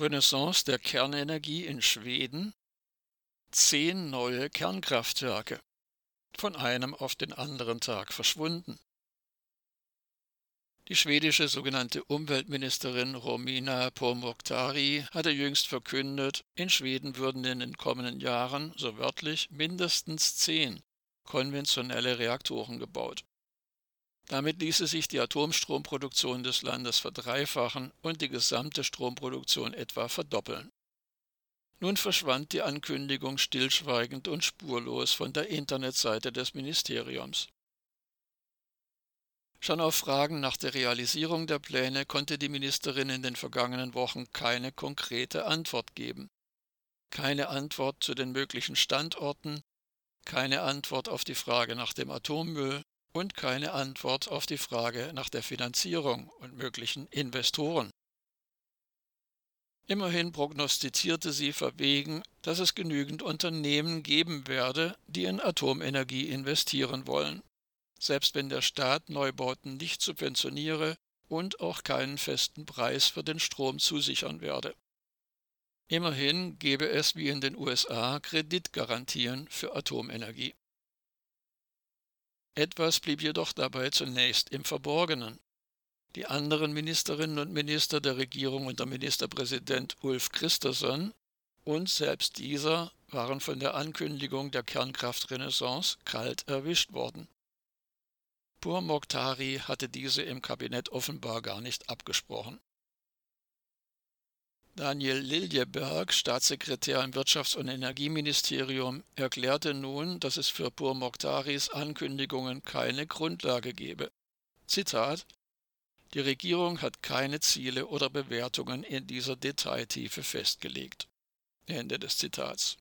Renaissance der Kernenergie in Schweden, zehn neue Kernkraftwerke, von einem auf den anderen Tag verschwunden. Die schwedische sogenannte Umweltministerin Romina Pourmokhtari hatte jüngst verkündet, in Schweden würden in den kommenden Jahren, so wörtlich, mindestens zehn konventionelle Reaktoren gebaut. Damit ließe sich die Atomstromproduktion des Landes verdreifachen und die gesamte Stromproduktion etwa verdoppeln. Nun verschwand die Ankündigung stillschweigend und spurlos von der Internetseite des Ministeriums. Schon auf Fragen nach der Realisierung der Pläne konnte die Ministerin in den vergangenen Wochen keine konkrete Antwort geben. Keine Antwort zu den möglichen Standorten, keine Antwort auf die Frage nach dem Atommüll und keine Antwort auf die Frage nach der Finanzierung und möglichen Investoren. Immerhin prognostizierte sie verwegen, dass es genügend Unternehmen geben werde, die in Atomenergie investieren wollen, selbst wenn der Staat Neubauten nicht subventioniere und auch keinen festen Preis für den Strom zusichern werde. Immerhin gebe es wie in den USA Kreditgarantien für Atomenergie. Etwas blieb jedoch dabei zunächst im Verborgenen. Die anderen Ministerinnen und Minister der Regierung unter Ministerpräsident Ulf Christensen und selbst dieser waren von der Ankündigung der Kernkraftrenaissance kalt erwischt worden. Pur Mokhtari hatte diese im Kabinett offenbar gar nicht abgesprochen. Daniel Liljeberg, Staatssekretär im Wirtschafts- und Energieministerium, erklärte nun, dass es für Pur Mokhtaris Ankündigungen keine Grundlage gebe. Zitat Die Regierung hat keine Ziele oder Bewertungen in dieser Detailtiefe festgelegt. Ende des Zitats.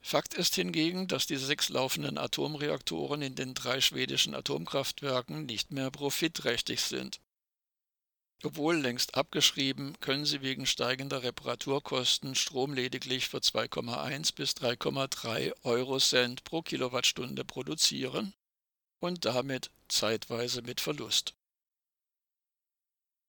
Fakt ist hingegen, dass die sechs laufenden Atomreaktoren in den drei schwedischen Atomkraftwerken nicht mehr profitträchtig sind. Obwohl längst abgeschrieben, können sie wegen steigender Reparaturkosten Strom lediglich für 2,1 bis 3,3 Eurocent pro Kilowattstunde produzieren und damit zeitweise mit Verlust.